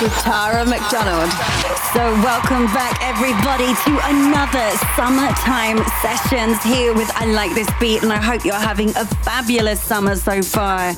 With Tara McDonald. So, welcome back, everybody, to another summertime sessions here with I Like This Beat, and I hope you're having a fabulous summer so far.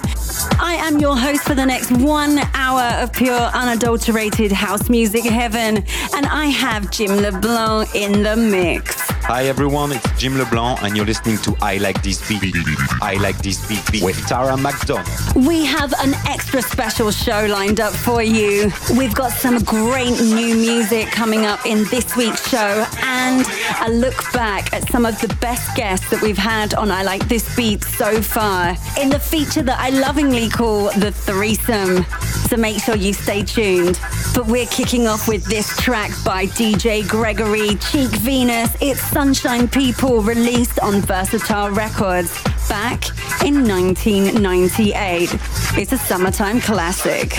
I am your host for the next one hour of pure, unadulterated house music heaven, and I have Jim LeBlanc in the mix. Hi everyone, it's Jim LeBlanc, and you're listening to I Like This Beat. I Like This Beat with Tara McDonald. We have an extra special show lined up for you. We've got some great new music coming up in this week's show, and a look back at some of the best guests that we've had on I Like This Beat so far in the feature that I lovingly call the threesome. So make sure you stay tuned. But we're kicking off with this track by DJ Gregory, Cheek Venus. It's Sunshine People, released on Versatile Records back in 1998. It's a summertime classic.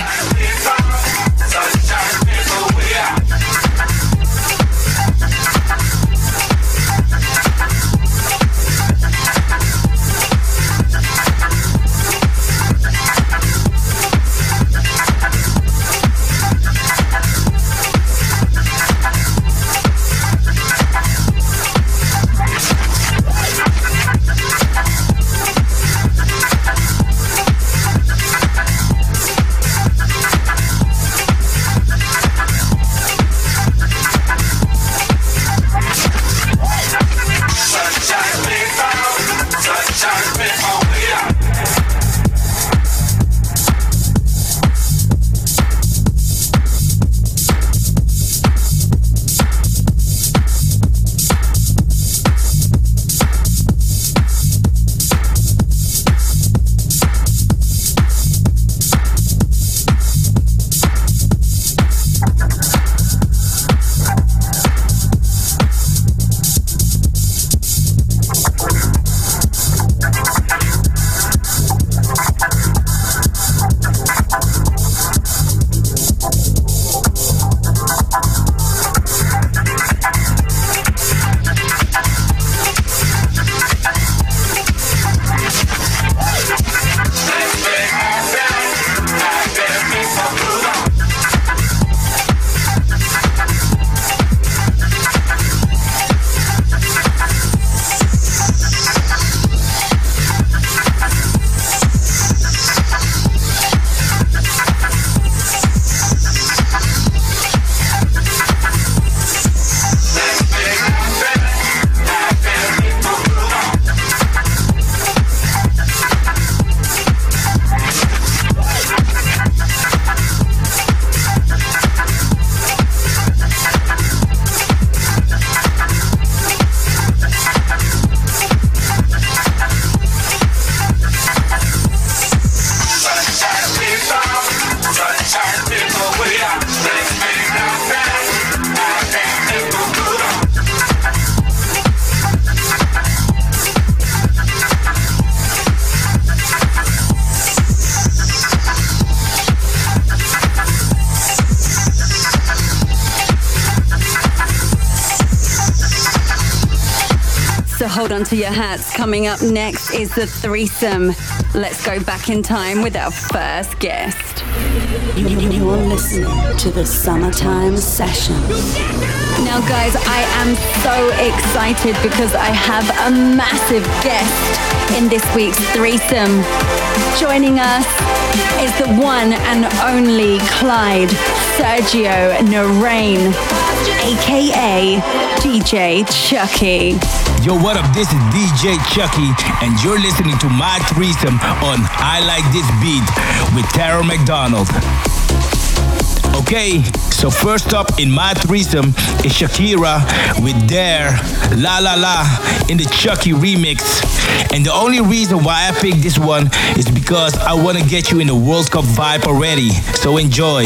Hold on to your hats. Coming up next is the threesome. Let's go back in time with our first guest. You're listening to the Summertime Session. Now, guys, I am so excited because I have a massive guest in this week's threesome. Joining us is the one and only Clyde Sergio Narain, aka DJ Chucky. Yo, what up? This is DJ Chucky, and you're listening to my threesome on I Like This Beat with Tara McDonald. Okay, so first up in my threesome is Shakira with Dare La La La in the Chucky remix. And the only reason why I picked this one is because I want to get you in the World Cup vibe already. So enjoy.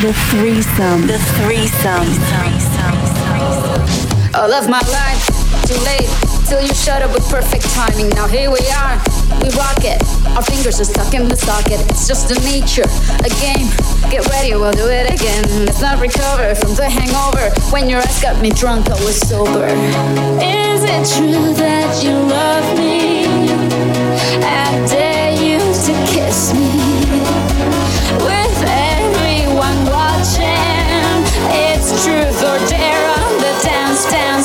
The threesome. The threesome. The threesome all of my life. Too late till you shut up with perfect timing. Now here we are, we rock it. Our fingers are stuck in the socket. It's just a nature, a game. Get ready, we'll do it again. Let's not recover from the hangover. When your ass got me drunk, I was sober. Is it true that you love me? I dare you to kiss me.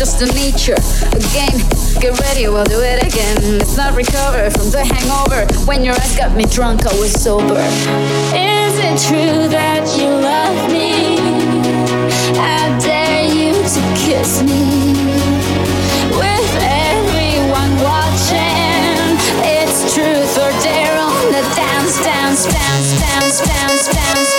Just a nature, a game. Get ready, we'll do it again. Let's not recover from the hangover. When your eyes got me drunk, I was sober. Is it true that you love me? I dare you to kiss me. With everyone watching, it's truth or dare on the dance, dance, dance bounce, bounce, bounce,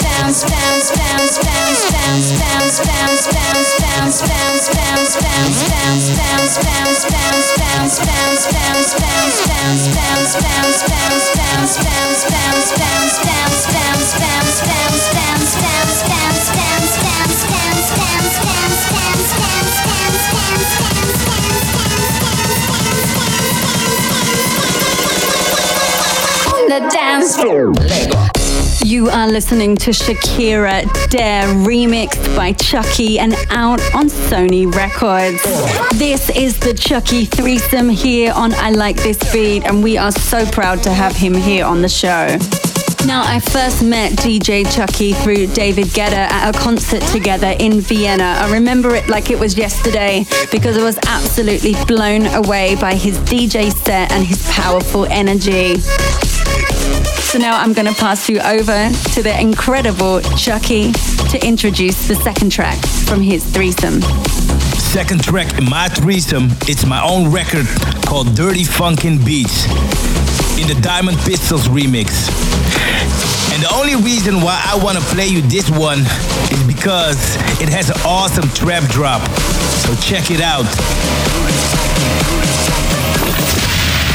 the dance floor. Lego. You are listening to Shakira Dare remixed by Chucky and out on Sony Records. This is the Chucky threesome here on I Like This Beat, and we are so proud to have him here on the show. Now, I first met DJ Chucky through David Guetta at a concert together in Vienna. I remember it like it was yesterday because I was absolutely blown away by his DJ set and his powerful energy. So now I'm going to pass you over to the incredible Chucky to introduce the second track from his threesome. Second track in my threesome, it's my own record called Dirty Funkin' Beats in the Diamond Pistols remix. And the only reason why I want to play you this one is because it has an awesome trap drop. So check it out.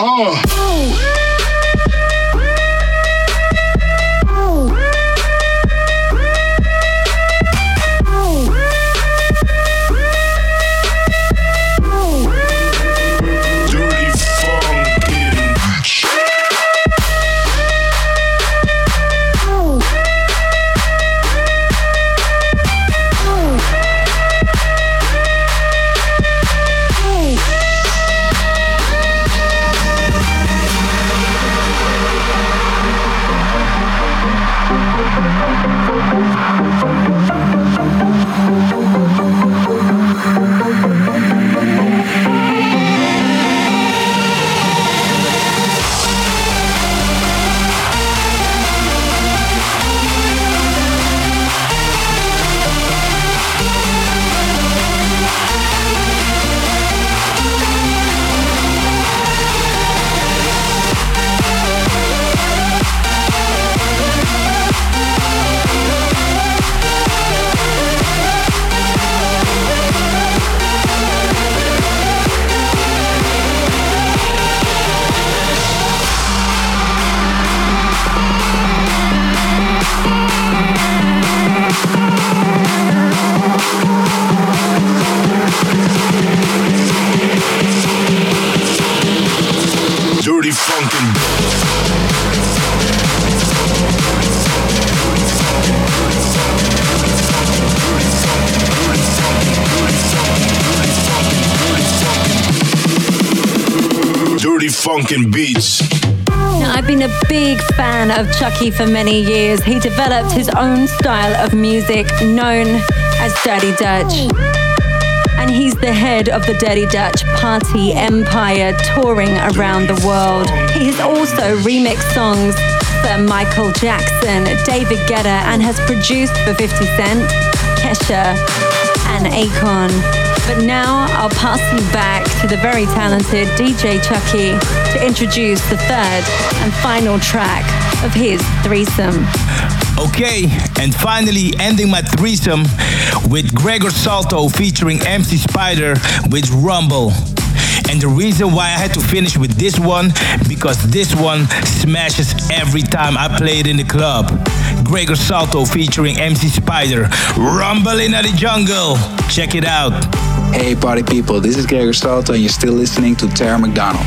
Oh. Of Chucky for many years. He developed his own style of music known as Dirty Dutch. And he's the head of the Dirty Dutch Party Empire touring around the world. He has also remixed songs for Michael Jackson, David Guetta, and has produced for 50 Cent, Kesha, and Akon. But now I'll pass you back to the very talented DJ Chucky to introduce the third and final track of his threesome. Okay, and finally ending my threesome with Gregor Salto featuring MC Spider with Rumble. And the reason why I had to finish with this one, because this one smashes every time I play it in the club. Gregor Salto featuring MC Spider, Rumble in the Jungle. Check it out. Hey party people, this is Gregor Salto and you're still listening to Tara McDonald.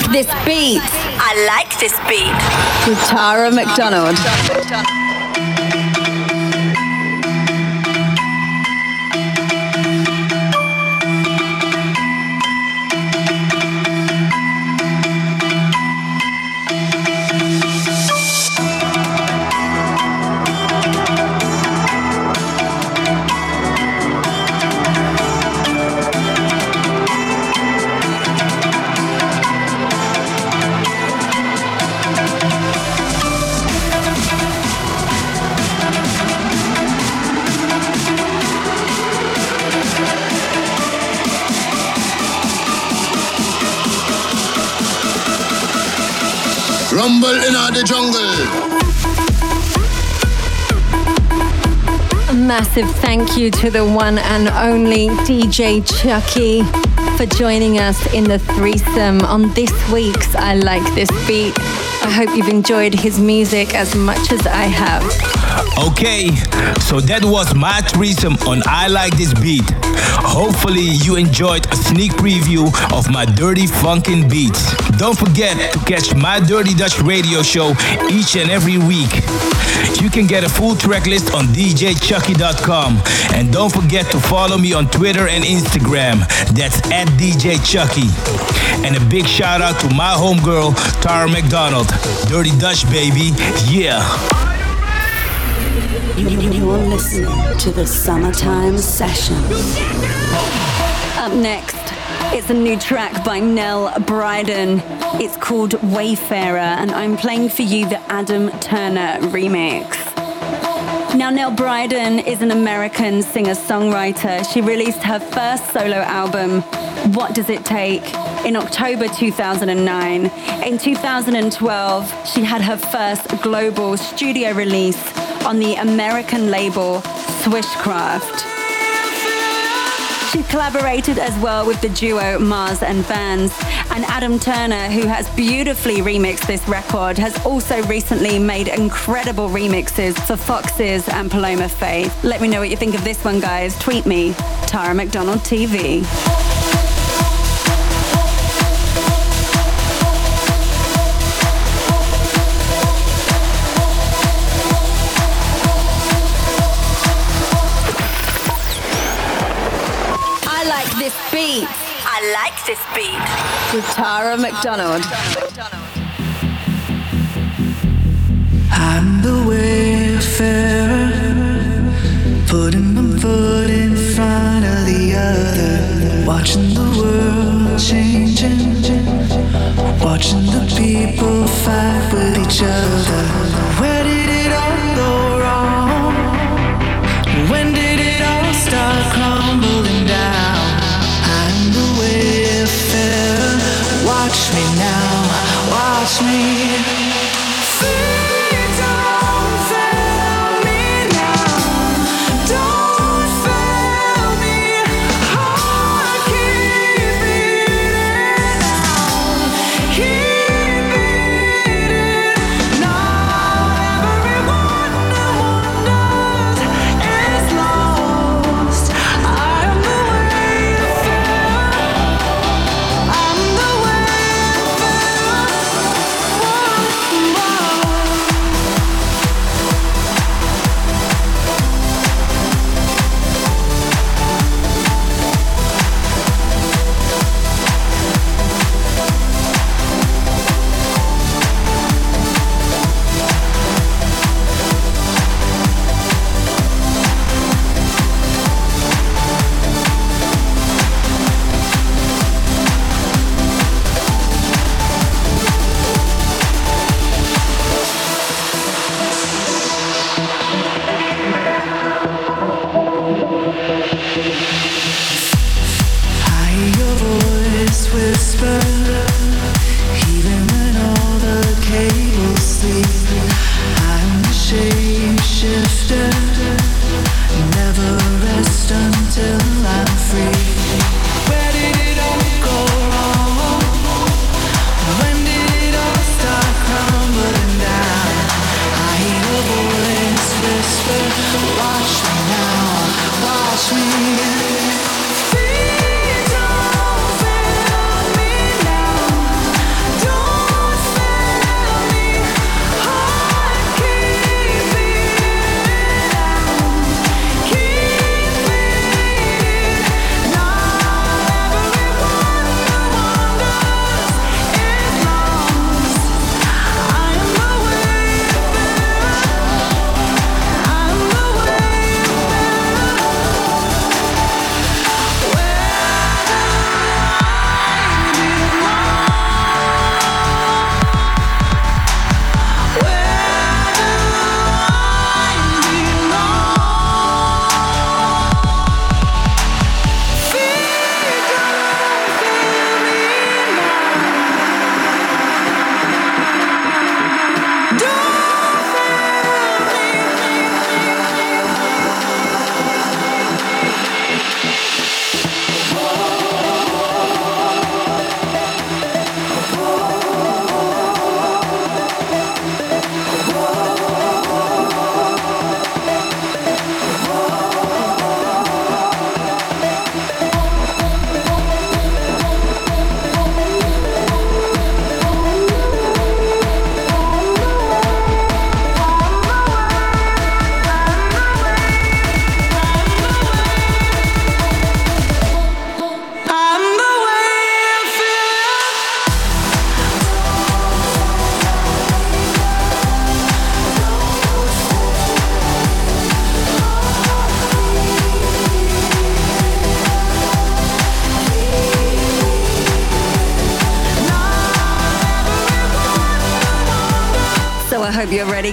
Like this beat. I like this beat. With Tara McDonald. Rumble in the jungle. A massive thank you to the one and only DJ Chucky for joining us in the threesome on this week's I Like This Beat. I hope you've enjoyed his music as much as I have. Okay, so that was my threesome on I Like This Beat. Hopefully, you enjoyed a sneak preview of my dirty funkin' beats. Don't forget to catch my Dirty Dutch radio show each and every week. You can get a full track list on djchucky.com. And don't forget to follow me on Twitter and Instagram. That's at DJ Chucky. And a big shout out to my homegirl, Tara McDonald. Dirty Dutch, baby. Yeah. You're listening to the Summertime Session. Up next, it's a new track by Nell Bryden. It's called Wayfarer, and I'm playing for you the Adam Turner remix. Now, Nell Bryden is an American singer songwriter. She released her first solo album, What Does It Take, in October 2009. In 2012, she had her first global studio release on the American label Swishcraft. She collaborated as well with the duo Mars and Vans. And Adam Turner, who has beautifully remixed this record, has also recently made incredible remixes for Foxes and Paloma Faith. Let me know what you think of this one, guys. Tweet me, Tara McDonald TV. This beat. With Tara McDonald. I'm the wayfarer, putting my foot in front of the other, watching the world changing, watching the people fight with each other. Where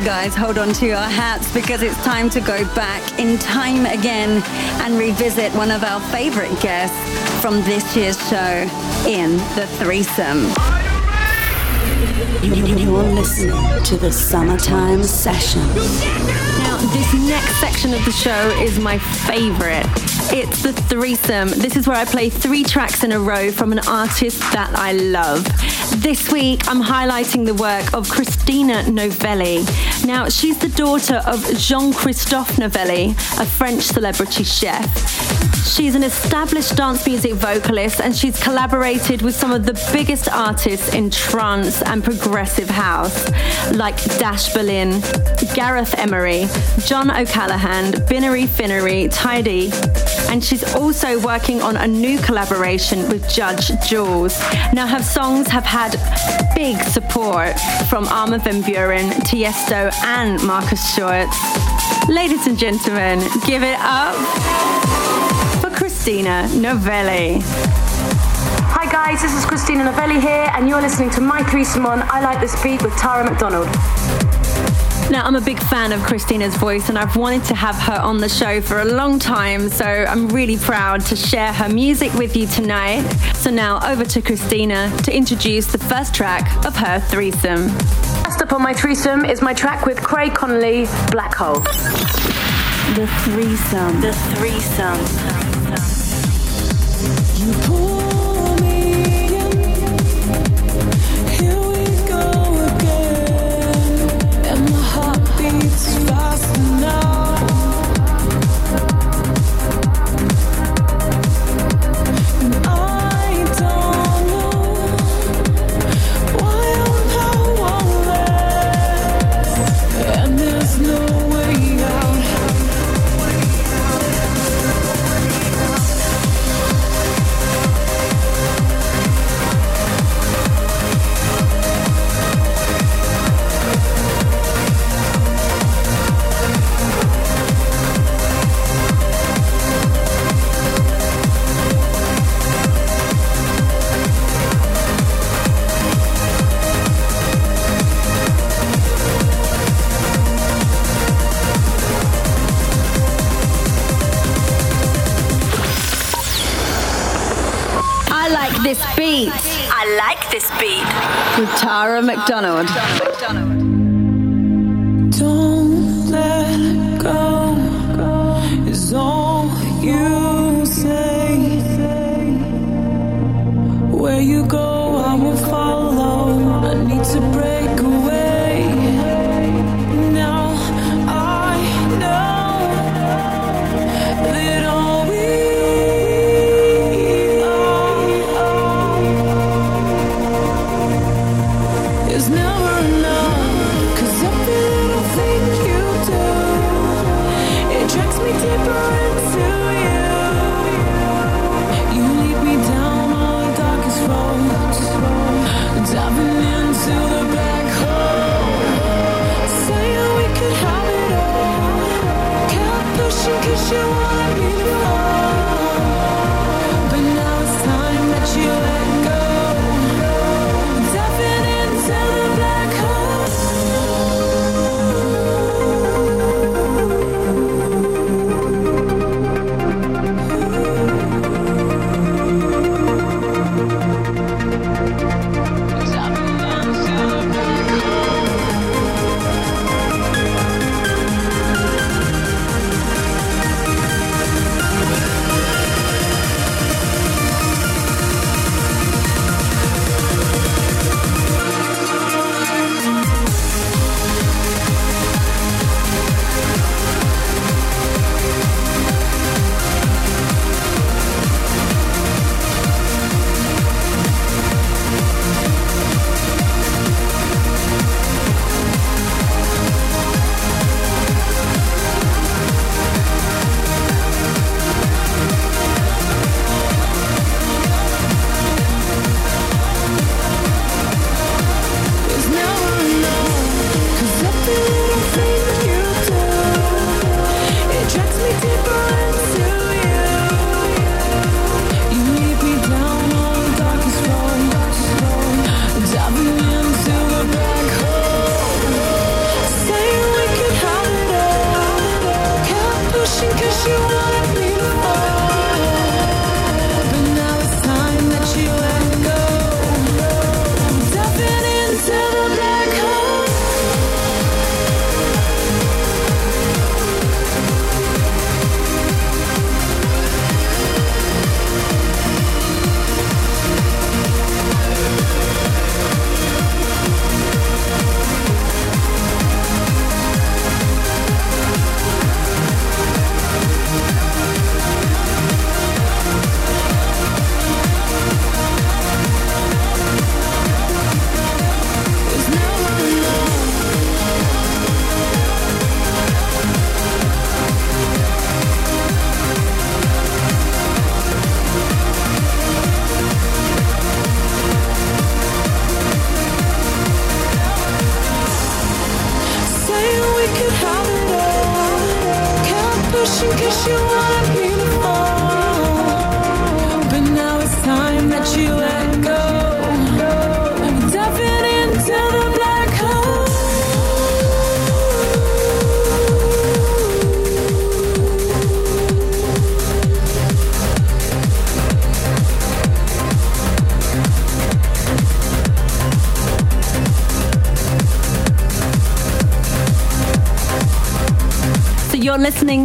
guys. Hold on to your hats because it's time to go back in time again and revisit one of our favorite guests from this year's show in the threesome. You're listening to the Summertime Session. Now, this next section of the show is my favorite. It's the threesome. This is where I play three tracks in a row from an artist that I love. This week, I'm highlighting the work of Christina Novelli. Now, she's the daughter of Jean Christophe Novelli, a French celebrity chef. She's an established dance music vocalist and she's collaborated with some of the biggest artists in trance and progressive house, like Dash Berlin, Gareth Emery, John O'Callaghan, Binary Finary, Tidy, and she's also working on a new collaboration with Judge Jules. Now, her songs have had big support from Armin van Buuren, Tiesto, and Markus Schulz. Ladies and gentlemen, give it up for Christina Novelli. Hi guys, this is Christina Novelli here, and you're listening to My Threesome on I Like This Beat with Tara McDonald. Now, I'm a big fan of Christina's voice, and I've wanted to have her on the show for a long time, so I'm really proud to share her music with you tonight. So, now over to Christina to introduce the first track of her threesome. First up on my threesome is my track with Craig Connelly, Black Hole. The threesome. The threesome. You pull with Tara McDonald. Don't let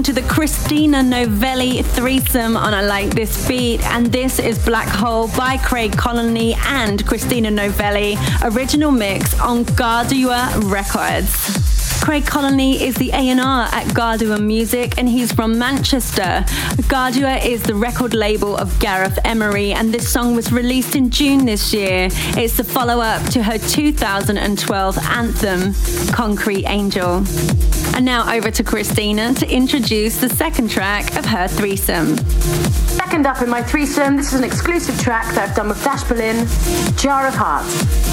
to the Christina Novelli threesome on I Like This Beat, and this is Black Hole by Craig Connelly and Christina Novelli, original mix on Garuda Records. Craig Connelly is the A&R at Garuda Music and he's from Manchester. Garuda is the record label of Gareth Emery and this song was released in June this year. It's the follow-up to her 2012 anthem, Concrete Angel. And now over to Christina to introduce the second track of her threesome. Second up in my threesome, this is an exclusive track that I've done with Dash Berlin, Jar of Hearts.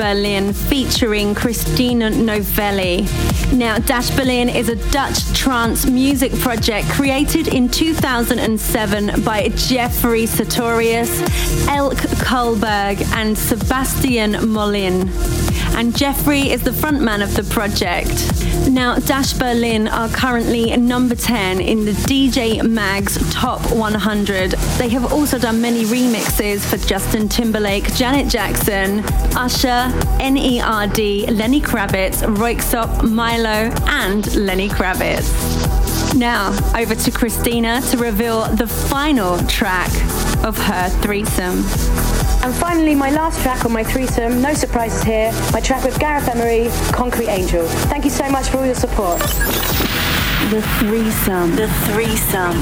Berlin featuring Christina Novelli. Now, Dash Berlin is a Dutch trance music project created in 2007 by Jeffrey Sutorius, Eelke Kalberg, and Sebastian Mollin. And Jeffrey is the frontman of the project. Now, Dash Berlin are currently number 10 in the DJ Mag's Top 100. They have also done many remixes for Justin Timberlake, Janet Jackson, Usher, NERD, Lenny Kravitz, Röyksopp, Milo, and Lenny Kravitz. Now, over to Christina to reveal the final track of her threesome. And finally, my last track on my threesome, no surprises here, my track with Gareth Emery, Concrete Angel. Thank you so much for all your support. The threesome. The threesome.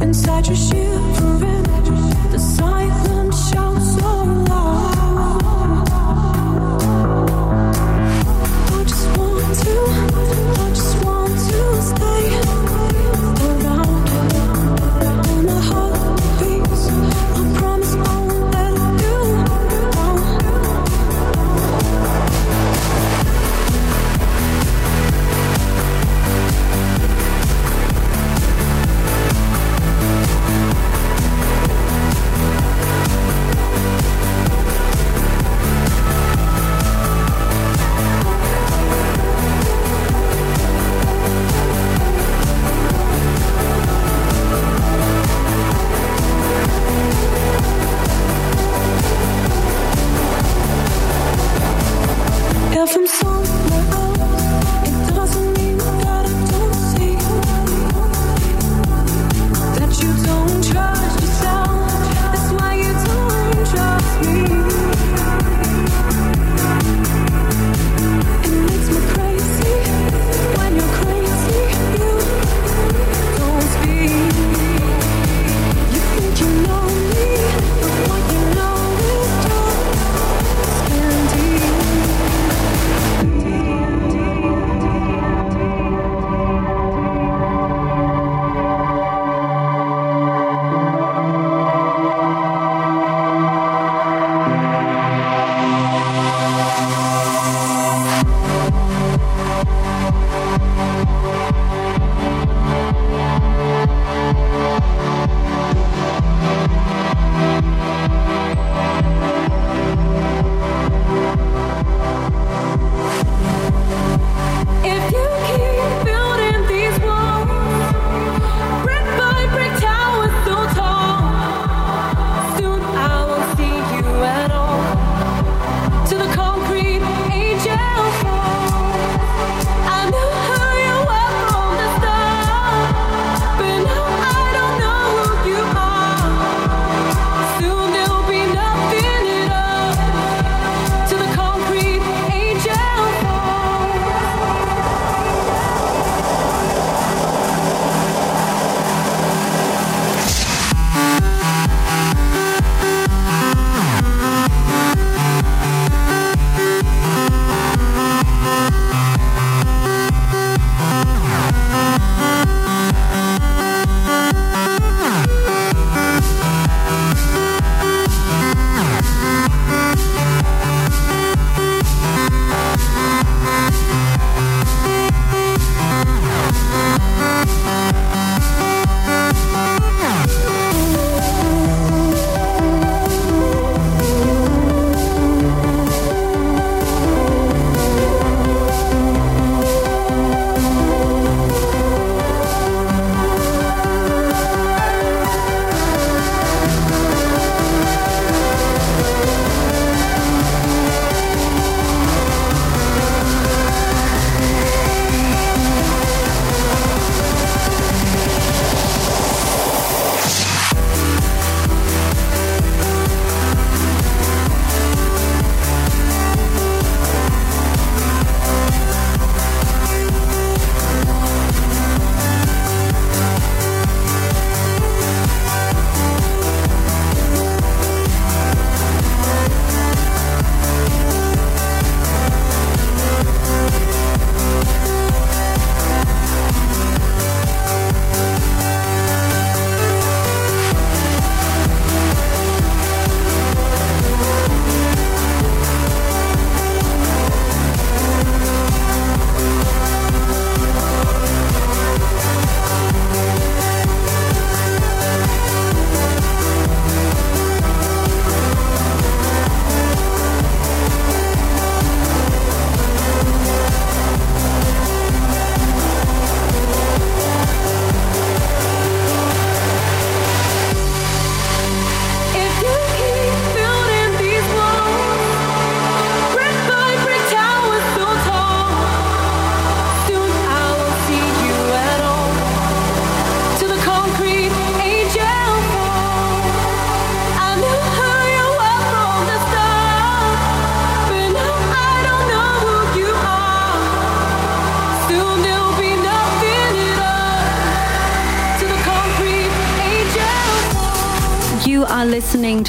Inside your shivering,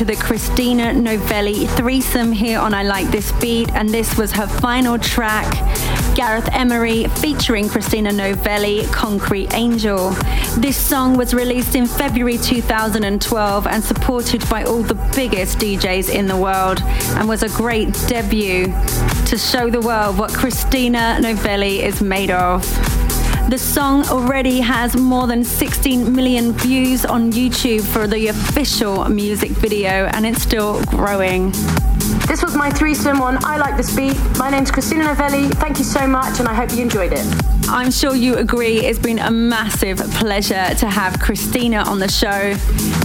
the Christina Novelli threesome here on I Like This Beat, and this was her final track, Gareth Emery featuring Christina Novelli, Concrete Angel. This song was released in February 2012 and supported by all the biggest DJs in the world, and was a great debut to show the world what Christina Novelli is made of. The song already has more than 16 million views on YouTube for the official music video, and it's still growing. This was my threesome on I Like This Beat. My name's Christina Novelli. Thank you so much, and I hope you enjoyed it. I'm sure you agree it's been a massive pleasure to have Christina on the show,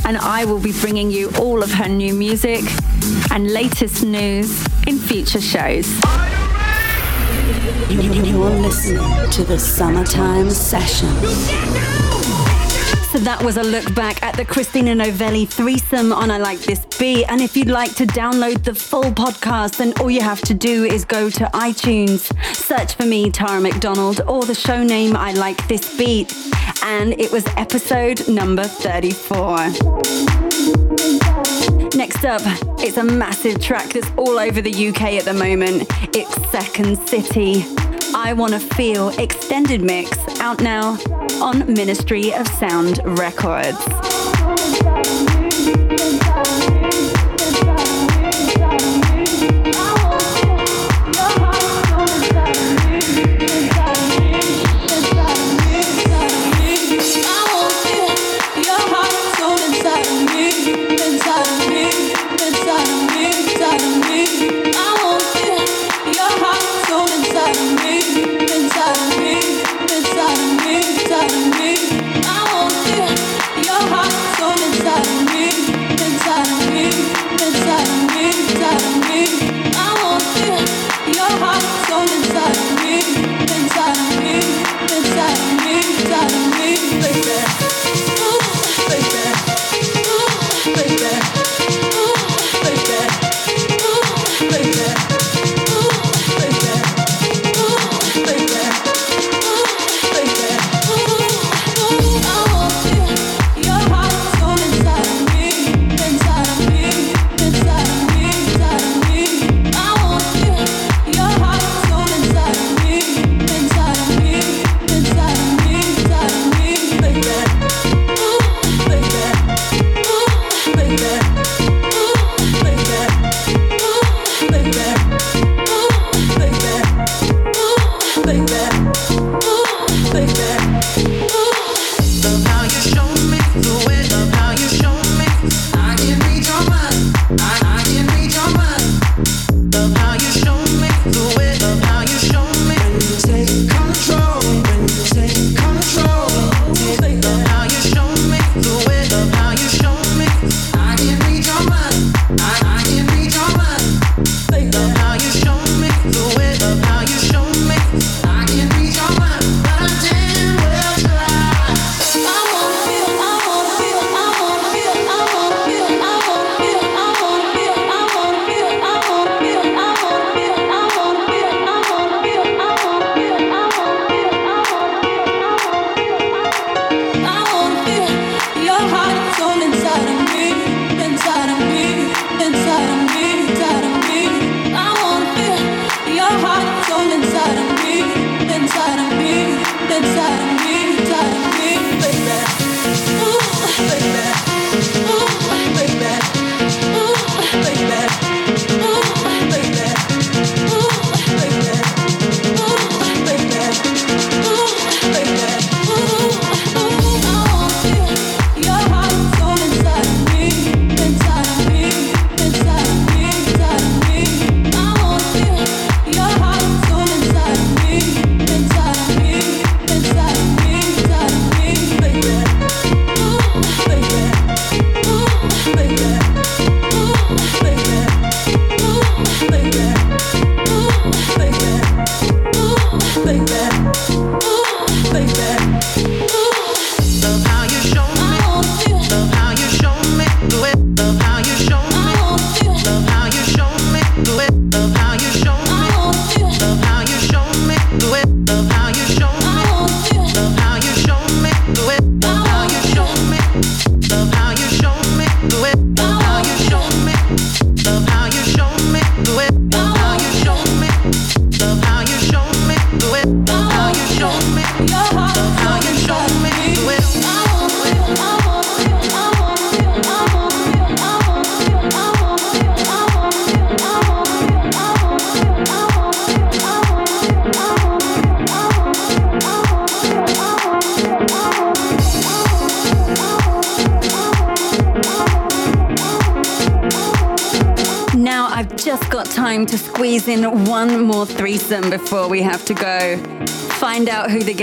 and I will be bringing you all of her new music and latest news in future shows. You're listening to the Summertime Session. So that was a look back at the Christina Novelli threesome on I Like This Beat. And if you'd like to download the full podcast, then all you have to do is go to iTunes, search for me, Tara McDonald, or the show name I Like This Beat. And it was episode number 34. Next up, it's a massive track that's all over the UK at the moment. It's Second City. I Wanna Feel extended mix out now on Ministry of Sound Records.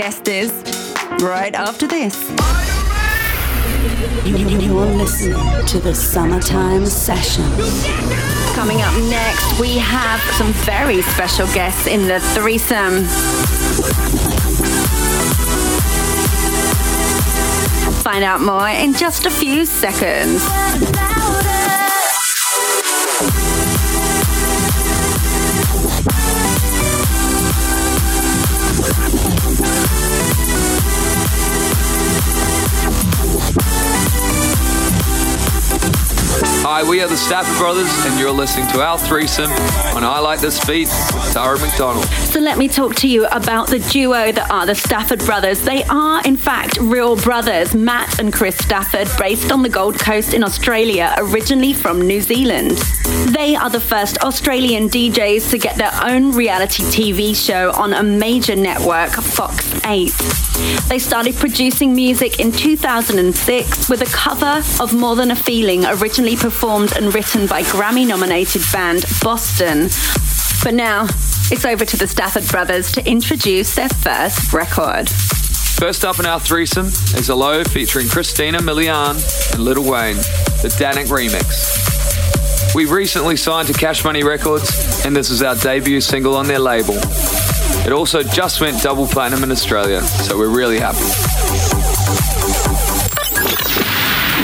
Out who the guest is right after this. You're listening to the Summertime Session. Coming up next, we have some very special guests in the threesome. Find out more in just a few seconds. We are the Stafford Brothers, and you're listening to our threesome on I Like This Beat with Tara McDonald. So let me talk to you about the duo that are the Stafford Brothers. They are, in fact, real brothers, Matt and Chris Stafford, based on the Gold Coast in Australia, originally from New Zealand. They are the first Australian DJs to get their own reality TV show on a major network, Fox 8. They started producing music in 2006 with a cover of More Than a Feeling, originally performed and written by Grammy nominated band Boston. But now, it's over to the Stafford brothers to introduce their first record. First up in our threesome is Hello featuring Christina Milian and Lil Wayne, the Dannic remix. We recently signed to Cash Money Records, and this is our debut single on their label. It also just went double platinum in Australia, so we're really happy.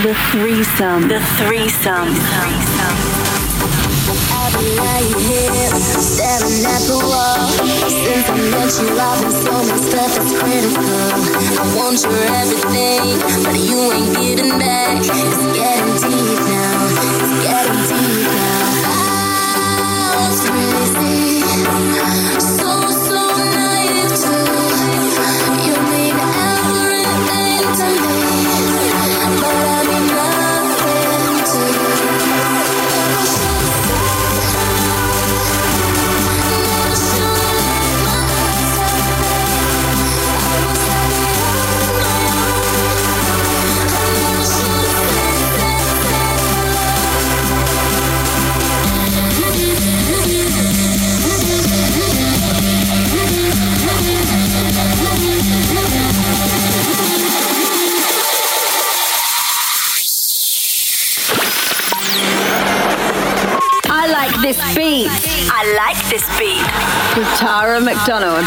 The threesome. The threesome. The threesome. I've been lying here, staring at the wall. Since I met you, I've been so messed up, it's critical. I want your everything, but you ain't getting back. It's getting deep now, it's getting deep McDonald.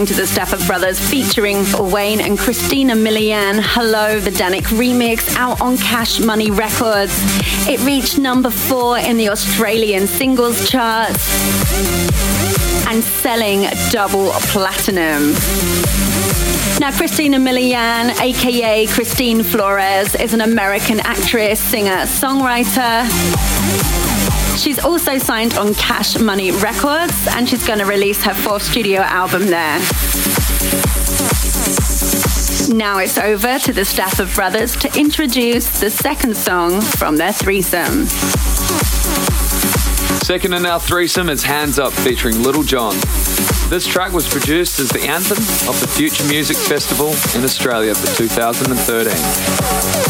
Listening to the Stafford Brothers featuring Wayne and Christina Milian. Hello, the Dannic remix out on Cash Money Records. It reached number four in the Australian singles charts and selling double platinum. Now, Christina Milian, aka Christine Flores, is an American actress, singer, songwriter. She's also signed on Cash Money Records and she's going to release her fourth studio album there. Now it's over to the Stafford Brothers to introduce the second song from their threesome. Second in our threesome is Hands Up featuring Lil Jon. This track was produced as the anthem of the Future Music Festival in Australia for 2013.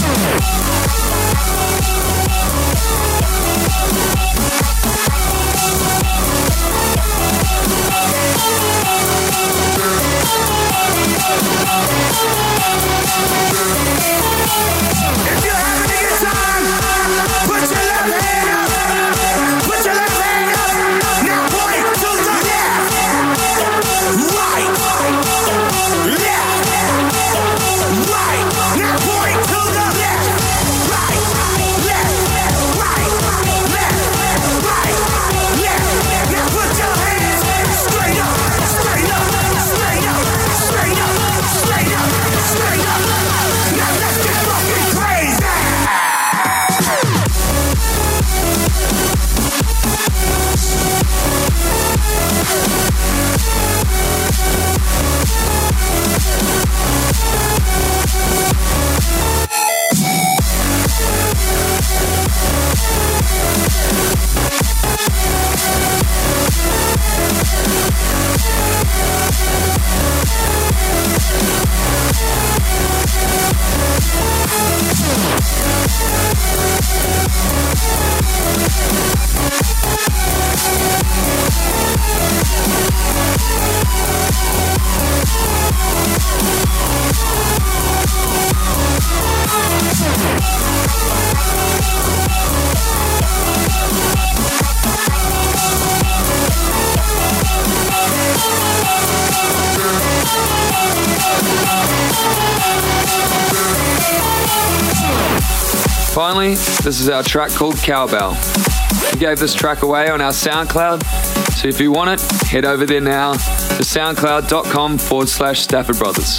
If you're this is our track called Cowbell. We gave this track away on our SoundCloud, so if you want it, head over there now to soundcloud.com forward slash Stafford Brothers.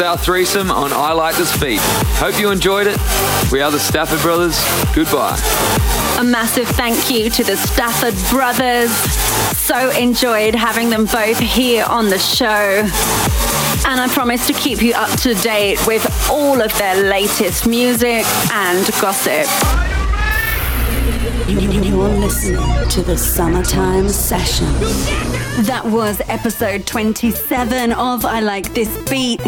Was our threesome on I Like This Beat. Hope you enjoyed it. We are the Stafford Brothers. Goodbye. A massive thank you to the Stafford Brothers. So enjoyed having them both here on the show. And I promise to keep you up to date with all of their latest music and gossip. You're listening to the Summertime Session. That was episode 27 of I Like This Beat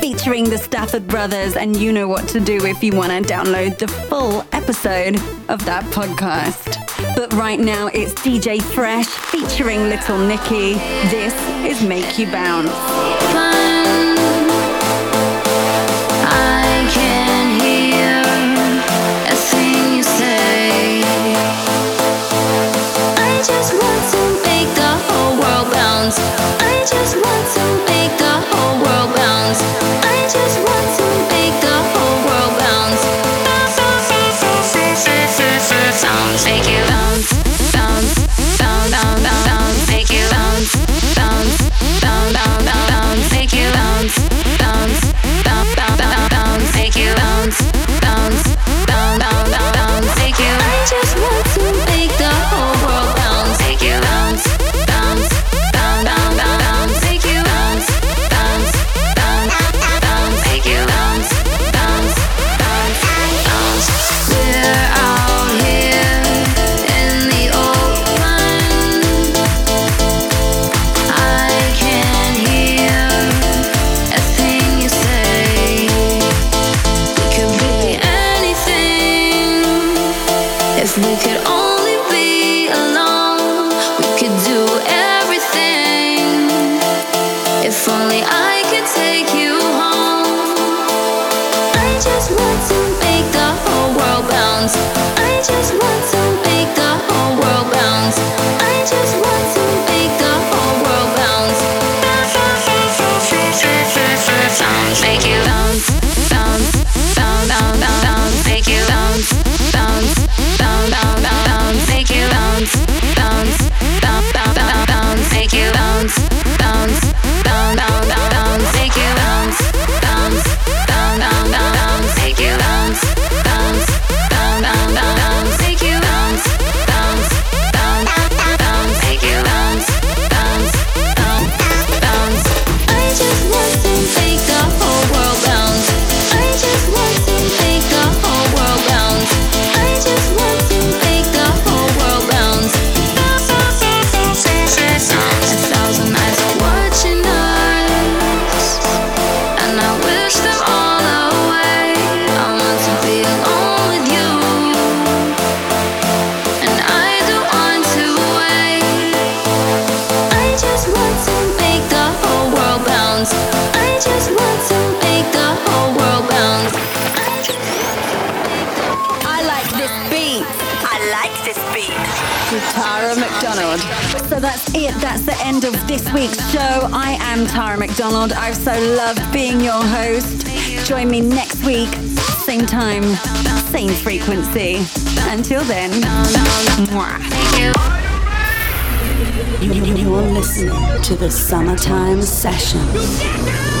featuring the Stafford Brothers, and you know what to do if you want to download the full episode of that podcast. But right now it's DJ Fresh featuring Little Nikki. This is Make You Bounce. bounce. end of this week's show. I am Tara McDonald. I've so loved being your host. Join me next week, same time, same frequency. Until then, mwah. You, you, you are listening to the Summertime Session.